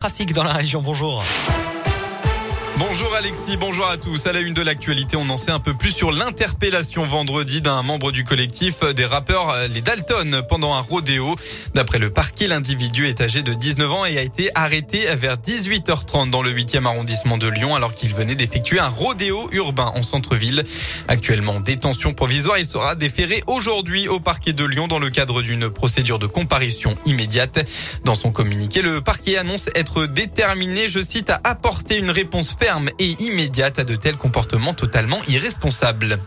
Trafic dans la région, bonjour. Bonjour Alexis, bonjour à tous. À la une de l'actualité, on en sait un peu plus sur l'interpellation vendredi d'un membre du collectif des rappeurs Les Dalton pendant un rodéo. D'après le parquet, l'individu est âgé de 19 ans et a été arrêté vers 18h30 dans le 8e arrondissement de Lyon alors qu'il venait d'effectuer un rodéo urbain en centre-ville. Actuellement en détention provisoire, il sera déféré aujourd'hui au parquet de Lyon dans le cadre d'une procédure de comparution immédiate. Dans son communiqué, le parquet annonce être déterminé, je cite, à apporter une réponse ferme et immédiate à de tels comportements totalement irresponsables.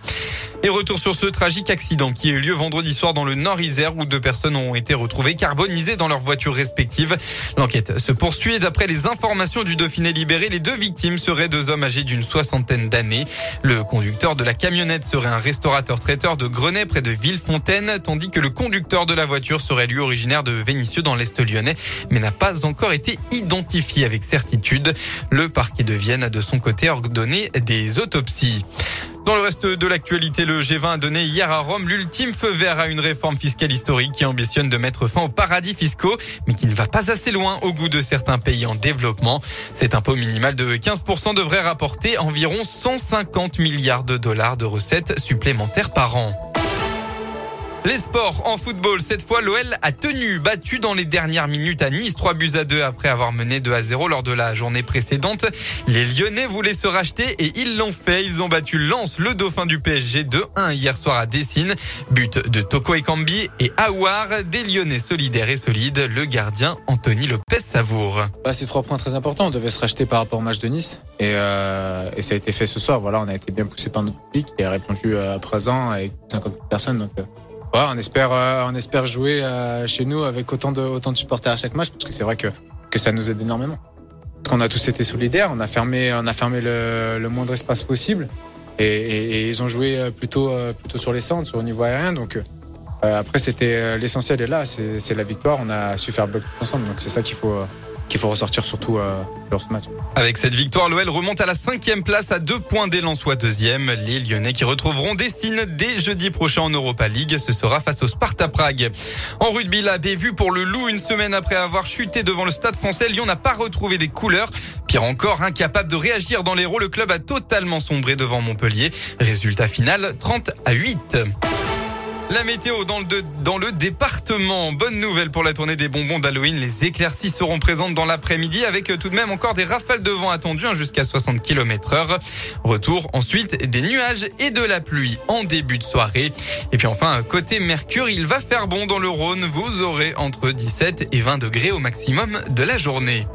Et retour sur ce tragique accident qui a eu lieu vendredi soir dans le Nord-Isère où deux personnes ont été retrouvées carbonisées dans leurs voitures respectives. L'enquête se poursuit et d'après les informations du Dauphiné libéré, les deux victimes seraient deux hommes âgés d'une soixantaine d'années. Le conducteur de la camionnette serait un restaurateur-traiteur de Grenay près de Villefontaine, tandis que le conducteur de la voiture serait lui originaire de Vénissieux dans l'Est lyonnais, mais n'a pas encore été identifié avec certitude. Le parquet de Vienne a de son côté ordonné des autopsies. Dans le reste de l'actualité, le G20 a donné hier à Rome l'ultime feu vert à une réforme fiscale historique qui ambitionne de mettre fin aux paradis fiscaux, mais qui ne va pas assez loin au goût de certains pays en développement. Cet impôt minimal de 15% devrait rapporter environ 150 milliards de dollars de recettes supplémentaires par an. Les sports en football. Cette fois, l'OL a tenu, battu dans les dernières minutes à Nice, 3 buts à 2 après avoir mené 2 à 0 lors de la journée précédente. Les Lyonnais voulaient se racheter et ils l'ont fait. Ils ont battu Lens, le dauphin du PSG, 2-1 hier soir à Dessine. But de Toko Ekambi et Aouar, des Lyonnais solidaires et solides. Le gardien Anthony Lopez Savour. Bah, c'est trois points très importants. On devait se racheter par rapport au match de Nice et, euh, et ça a été fait ce soir. Voilà, on a été bien poussé par notre public et a répondu à présent avec 50 personnes. Euh, On espère, euh, on espère jouer euh, chez nous avec autant de, autant de supporters à chaque match parce que c'est vrai que, que ça nous aide énormément. On a tous été solidaires, on a fermé, on a fermé le, le moindre espace possible et, ils ont joué euh, plutôt, plutôt sur les centres, sur le niveau aérien. Donc après, c'était l'essentiel est là, c'est la victoire. On a su faire bloc ensemble, donc c'est ça qu'il faut qu'il faut ressortir surtout euh, sur ce match. Avec cette victoire, l'OL remonte à la cinquième place à deux points des Lensois deuxième. Les Lyonnais qui retrouveront Dessine dès jeudi prochain en Europa League. Ce sera face au Sparta Prague. En rugby, la vu pour le loup une semaine après avoir chuté devant le stade français. Lyon n'a pas retrouvé des couleurs. Pire encore, incapable de réagir dans les rôles, le club a totalement sombré devant Montpellier. Résultat final, 30 à 8. La météo dans le, département. Bonne nouvelle pour la tournée des bonbons d'Halloween. Les éclaircies seront présentes dans l'après-midi avec tout de même encore des rafales de vent attendues hein, jusqu'à 60 km heure. Retour ensuite des nuages et de la pluie en début de soirée. Et puis enfin, côté Mercure, il va faire bon dans le Rhône. Vous aurez entre 17 et 20 degrés au maximum de la journée.